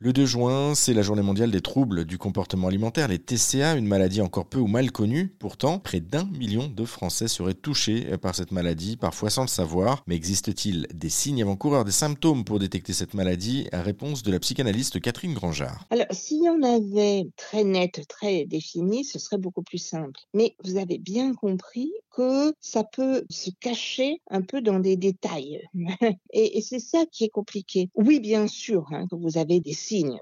Le 2 juin, c'est la journée mondiale des troubles du comportement alimentaire, les TCA, une maladie encore peu ou mal connue. Pourtant, près d'un million de Français seraient touchés par cette maladie, parfois sans le savoir. Mais existe-t-il des signes avant-coureurs, des symptômes pour détecter cette maladie? Réponse de la psychanalyste Catherine Grangeard. Alors, si on avait très net, très défini, ce serait beaucoup plus simple. Mais vous avez bien compris que ça peut se cacher un peu dans des détails. et, c'est ça qui est compliqué. Oui, bien sûr, hein, que vous avez des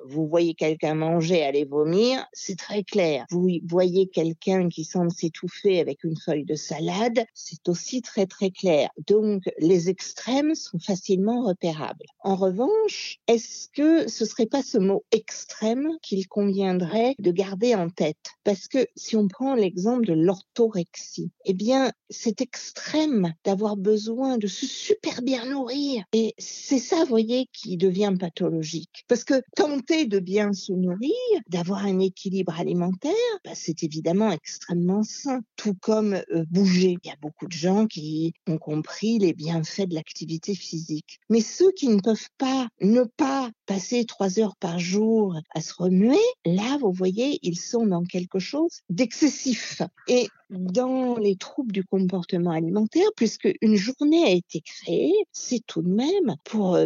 vous voyez quelqu'un manger, aller vomir, c'est très clair. Vous voyez quelqu'un qui semble s'étouffer avec une feuille de salade, c'est aussi très très clair. Donc les extrêmes sont facilement repérables. En revanche, est-ce que ce serait pas ce mot extrême qu'il conviendrait de garder en tête? Parce que si on prend l'exemple de l'orthorexie, eh bien c'est extrême d'avoir besoin de se super bien nourrir. Et c'est ça, vous voyez, qui devient pathologique. Parce que tenter de bien se nourrir, d'avoir un équilibre alimentaire, bah, c'est évidemment extrêmement sain. Comme bouger. Il y a beaucoup de gens qui ont compris les bienfaits de l'activité physique. Mais ceux qui ne peuvent pas ne pas passer trois heures par jour à se remuer, là, vous voyez, ils sont dans quelque chose d'excessif. Et dans les troubles du comportement alimentaire, puisque une journée a été créée, c'est tout de même pour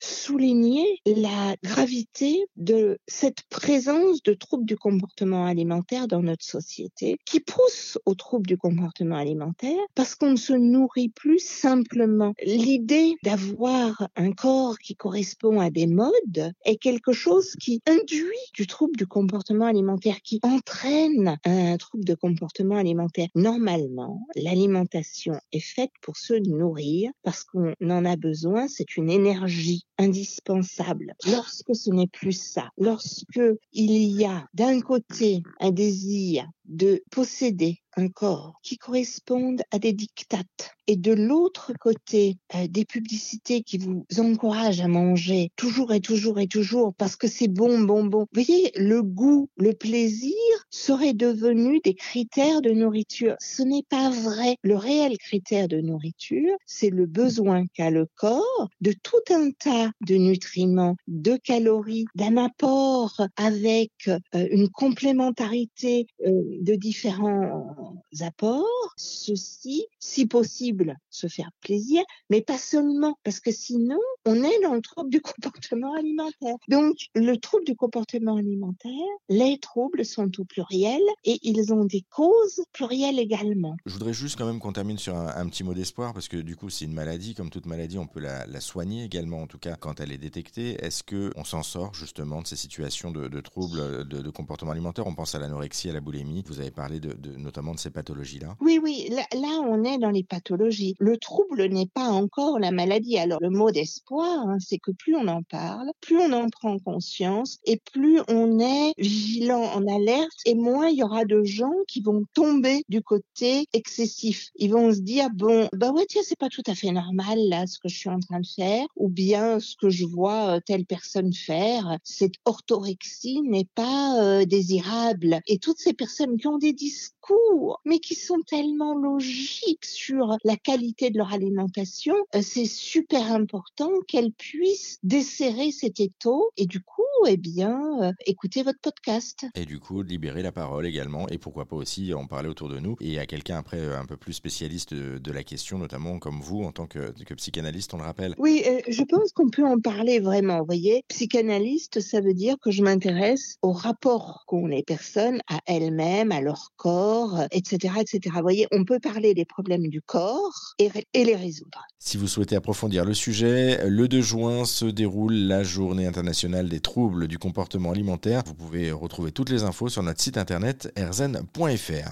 souligner la gravité de cette présence de troubles du comportement alimentaire dans notre société, qui pousse aux troubles du comportement alimentaire parce qu'on ne se nourrit plus simplement. L'idée d'avoir un corps qui correspond à des modes est quelque chose qui induit du trouble du comportement alimentaire, qui entraîne un trouble de comportement alimentaire Normalement, l'alimentation est faite pour se nourrir parce qu'on en a besoin, c'est une énergie indispensable. Lorsque ce n'est plus ça, lorsque il y a d'un côté un désir de posséder un corps qui correspondent à des dictates et de l'autre côté euh, des publicités qui vous encouragent à manger toujours et toujours et toujours parce que c'est bon bon bon. Vous voyez le goût, le plaisir seraient devenus des critères de nourriture. Ce n'est pas vrai. Le réel critère de nourriture, c'est le besoin qu'a le corps de tout un tas de nutriments, de calories, d'un apport avec euh, une complémentarité euh, de différents apports. Ceci, si possible, se faire plaisir, mais pas seulement, parce que sinon, on est dans le trouble du comportement alimentaire. Donc, le trouble du comportement alimentaire, les troubles sont tout pluriels et ils ont des causes plurielles également. Je voudrais juste quand même qu'on termine sur un, petit mot d'espoir, parce que du coup, c'est une maladie, comme toute maladie, on peut la, soigner également, en tout cas quand elle est détectée. Est-ce qu'on s'en sort justement de ces situations de, troubles de, comportement alimentaire? On pense à l'anorexie, à la boulimie. Vous avez parlé de, notamment de ces pathologies-là. Oui, oui, là, on est dans les pathologies. Le trouble n'est pas encore la maladie. Alors, le mot d'espoir, hein, c'est que plus on en parle, plus on en prend conscience et plus on est vigilant, en alerte et moins il y aura de gens qui vont tomber du côté excessif. Ils vont se dire, bon, bah ouais, tiens, c'est pas tout à fait normal là ce que je suis en train de faire ou bien ce que je vois euh, telle personne faire. Cette orthorexie n'est pas euh, désirable. Et toutes ces personnes qui ont des discours, mais qui sont logiques sur la qualité de leur alimentation, euh, c'est super important qu'elles puissent desserrer cet étau. Et du coup, eh bien, euh, écouter votre podcast. Et du coup, libérer la parole également et pourquoi pas aussi en parler autour de nous et à quelqu'un après euh, un peu plus spécialiste de, la question, notamment comme vous en tant que, que psychanalyste, on le rappelle. Oui, je pense qu'on peut en parler vraiment. Vous voyez, psychanalyste, ça veut dire que je m'intéresse au rapport qu'ont les personnes à elles-mêmes, à leur corps, etc., etc. Vous voyez, on peut parler des problèmes du corps et, et les résoudre. Si vous souhaitez approfondir le sujet, le 2 juin se déroule la journée internationale des du comportement alimentaire. Vous pouvez retrouver toutes les infos sur notre site internet erzen.fr.